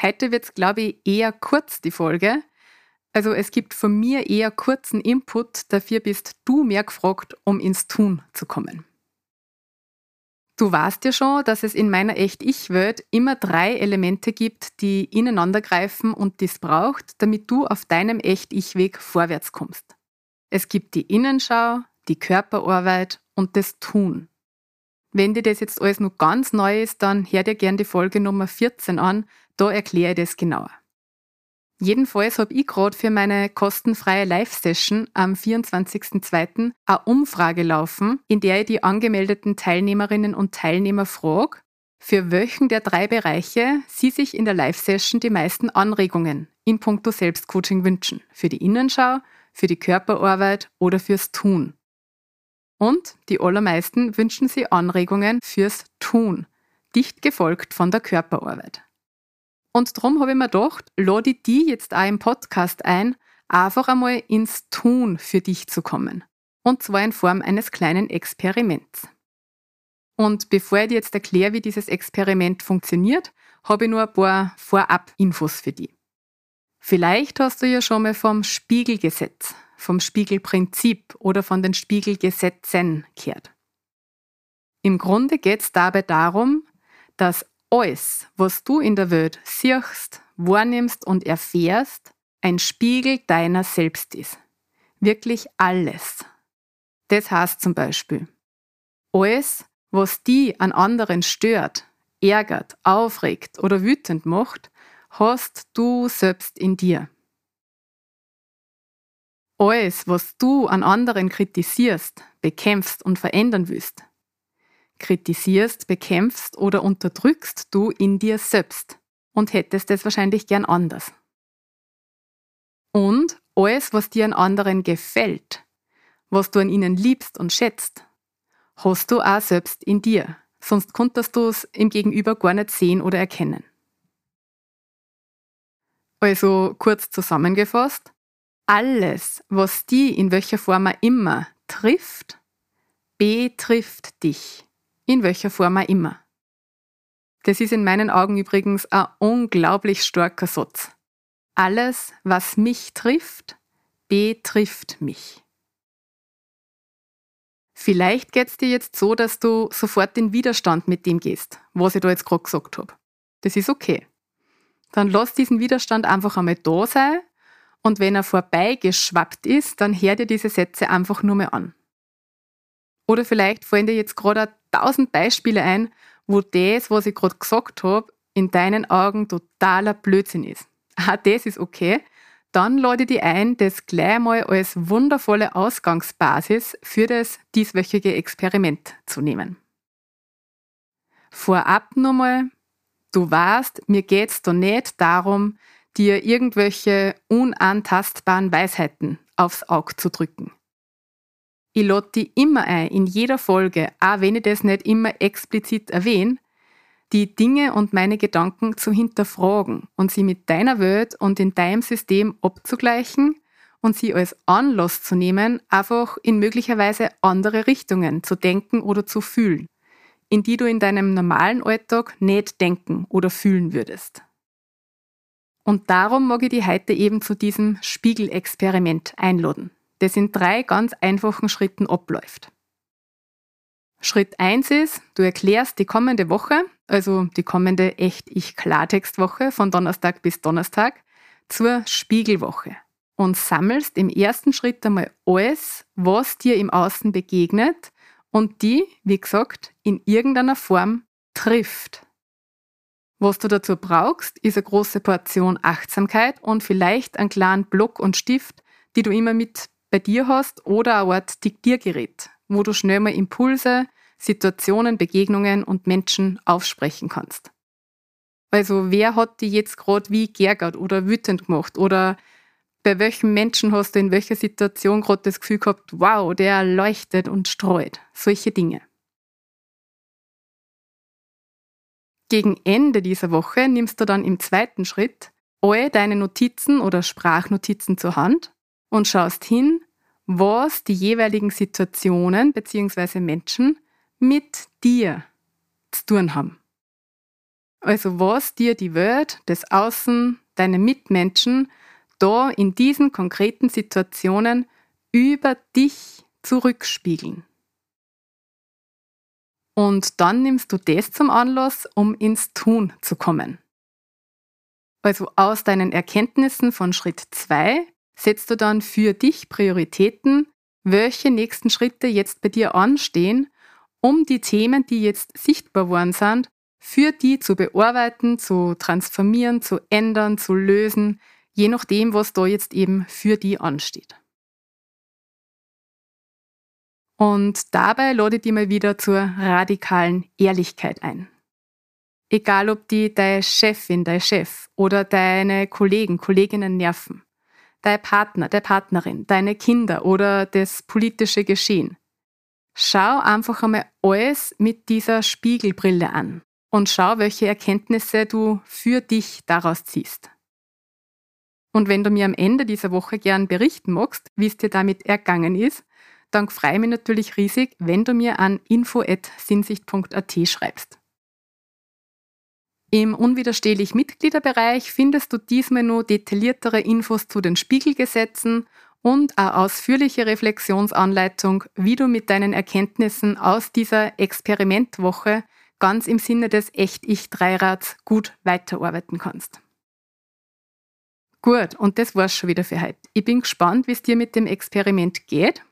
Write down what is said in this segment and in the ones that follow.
Heute wird es, glaube ich, eher kurz, die Folge. Also es gibt von mir eher kurzen Input, dafür bist du mehr gefragt, um ins Tun zu kommen. Du weißt ja schon, dass es in meiner Echt-Ich-Welt immer drei Elemente gibt, die ineinandergreifen und dies braucht, damit du auf deinem Echt-Ich-Weg vorwärts kommst. Es gibt die Innenschau, die Körperarbeit und das Tun. Wenn dir das jetzt alles noch ganz neu ist, dann hör dir gern die Folge Nummer 14 an, da erkläre ich das genauer. Jedenfalls habe ich gerade für meine kostenfreie Live-Session am 24.02. eine Umfrage laufen, in der ich die angemeldeten Teilnehmerinnen und Teilnehmer frage, für welchen der drei Bereiche sie sich in der Live-Session die meisten Anregungen in puncto Selbstcoaching wünschen. Für die Innenschau, für die Körperarbeit oder fürs Tun. Und die allermeisten wünschen sich Anregungen fürs Tun, dicht gefolgt von der Körperarbeit. Und darum habe ich mir gedacht, lade ich die jetzt auch im Podcast ein, einfach einmal ins Tun für dich zu kommen. Und zwar in Form eines kleinen Experiments. Und bevor ich dir jetzt erkläre, wie dieses Experiment funktioniert, habe ich nur ein paar Vorab-Infos für dich. Vielleicht hast du ja schon mal vom Spiegelgesetz, vom Spiegelprinzip oder von den Spiegelgesetzen gehört. Im Grunde geht es dabei darum, dass alles, was du in der Welt siehst, wahrnimmst und erfährst, ein Spiegel deiner selbst ist. Wirklich alles. Das heißt zum Beispiel, alles, was die an anderen stört, ärgert, aufregt oder wütend macht, hast du selbst in dir. Alles, was du an anderen kritisierst, bekämpfst und verändern willst, kritisierst, bekämpfst oder unterdrückst du in dir selbst und hättest es wahrscheinlich gern anders. Und alles, was dir an anderen gefällt, was du an ihnen liebst und schätzt, hast du auch selbst in dir, sonst konntest du es im Gegenüber gar nicht sehen oder erkennen. Also kurz zusammengefasst, alles, was die in welcher Form immer trifft, betrifft dich in welcher Form auch immer. Das ist in meinen Augen übrigens ein unglaublich starker Satz. Alles, was mich trifft, betrifft mich. Vielleicht geht es dir jetzt so, dass du sofort in Widerstand mit dem gehst, was ich da jetzt gerade gesagt habe. Das ist okay. Dann lass diesen Widerstand einfach einmal da sein und wenn er vorbeigeschwappt ist, dann hör dir diese Sätze einfach nur mehr an. Oder vielleicht fallen dir jetzt gerade tausend Beispiele ein, wo das, was ich gerade gesagt habe, in deinen Augen totaler Blödsinn ist. Auch das ist okay. Dann lade dich ein, das gleich mal als wundervolle Ausgangsbasis für das dieswöchige Experiment zu nehmen. Vorab nochmal, du weißt, mir geht es da nicht darum, dir irgendwelche unantastbaren Weisheiten aufs Auge zu drücken. Ich lade dich immer ein, in jeder Folge, auch wenn ich das nicht immer explizit erwähne, die Dinge und meine Gedanken zu hinterfragen und sie mit deiner Welt und in deinem System abzugleichen und sie als Anlass zu nehmen, einfach in möglicherweise andere Richtungen zu denken oder zu fühlen, in die du in deinem normalen Alltag nicht denken oder fühlen würdest. Und darum mag ich dich heute eben zu diesem Spiegelexperiment einladen das in drei ganz einfachen Schritten abläuft. Schritt 1 ist, du erklärst die kommende Woche, also die kommende echt ich Klartextwoche von Donnerstag bis Donnerstag, zur Spiegelwoche und sammelst im ersten Schritt einmal alles, was dir im Außen begegnet und die, wie gesagt, in irgendeiner Form trifft. Was du dazu brauchst, ist eine große Portion Achtsamkeit und vielleicht einen kleinen Block und Stift, die du immer mit bei dir hast oder eine Art Diktiergerät, wo du schnell mal Impulse, Situationen, Begegnungen und Menschen aufsprechen kannst. Also wer hat die jetzt gerade wie geärgert oder wütend gemacht oder bei welchem Menschen hast du in welcher Situation gerade das Gefühl gehabt, wow, der leuchtet und streut. Solche Dinge. Gegen Ende dieser Woche nimmst du dann im zweiten Schritt all deine Notizen oder Sprachnotizen zur Hand und schaust hin, was die jeweiligen Situationen bzw. Menschen mit dir zu tun haben. Also was dir die Welt, das Außen, deine Mitmenschen da in diesen konkreten Situationen über dich zurückspiegeln. Und dann nimmst du das zum Anlass, um ins Tun zu kommen. Also aus deinen Erkenntnissen von Schritt 2 setzt du dann für dich Prioritäten, welche nächsten Schritte jetzt bei dir anstehen, um die Themen, die jetzt sichtbar worden sind, für die zu bearbeiten, zu transformieren, zu ändern, zu lösen, je nachdem, was da jetzt eben für die ansteht. Und dabei lade ich dich mal wieder zur radikalen Ehrlichkeit ein. Egal, ob die deine Chefin, dein Chef oder deine Kollegen, Kolleginnen nerven, dein Partner, deine Partnerin, deine Kinder oder das politische Geschehen. Schau einfach einmal alles mit dieser Spiegelbrille an und schau, welche Erkenntnisse du für dich daraus ziehst. Und wenn du mir am Ende dieser Woche gern berichten magst, wie es dir damit ergangen ist, dann freue ich mich natürlich riesig, wenn du mir an info.sinsicht.at schreibst. Im unwiderstehlich Mitgliederbereich findest du diesmal nur detailliertere Infos zu den Spiegelgesetzen und eine ausführliche Reflexionsanleitung, wie du mit deinen Erkenntnissen aus dieser Experimentwoche ganz im Sinne des Echt-Ich-Dreirads gut weiterarbeiten kannst. Gut, und das war's schon wieder für heute. Ich bin gespannt, wie es dir mit dem Experiment geht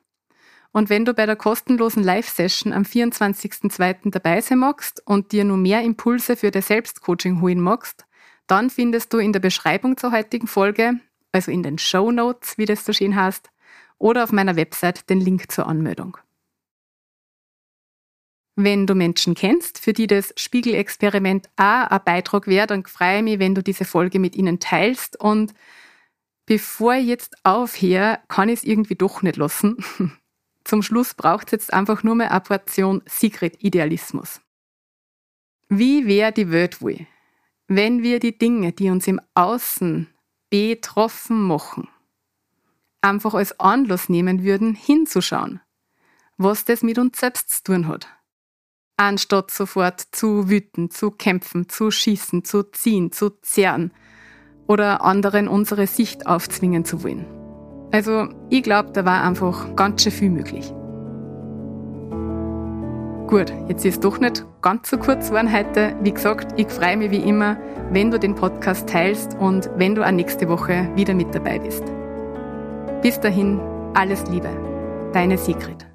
und wenn du bei der kostenlosen Live-Session am 24.02. dabei sein magst und dir nur mehr Impulse für dein Selbstcoaching holen magst, dann findest du in der Beschreibung zur heutigen Folge, also in den Show Notes, wie das so schön heißt, oder auf meiner Website den Link zur Anmeldung. Wenn du Menschen kennst, für die das Spiegelexperiment auch ein Beitrag wäre, dann freue ich mich, wenn du diese Folge mit ihnen teilst. Und bevor ich jetzt aufhöre, kann ich es irgendwie doch nicht lassen. Zum Schluss braucht es jetzt einfach nur mehr eine Portion Secret-Idealismus. Wie wäre die Welt wohl, wenn wir die Dinge, die uns im Außen betroffen machen, einfach als Anlass nehmen würden, hinzuschauen, was das mit uns selbst zu tun hat. Anstatt sofort zu wüten, zu kämpfen, zu schießen, zu ziehen, zu zerren oder anderen unsere Sicht aufzwingen zu wollen. Also ich glaube, da war einfach ganz schön viel möglich. Gut, jetzt ist es doch nicht ganz so kurz geworden heute. Wie gesagt, ich freue mich wie immer, wenn du den Podcast teilst und wenn du auch nächste Woche wieder mit dabei bist. Bis dahin, alles Liebe. Deine Sigrid.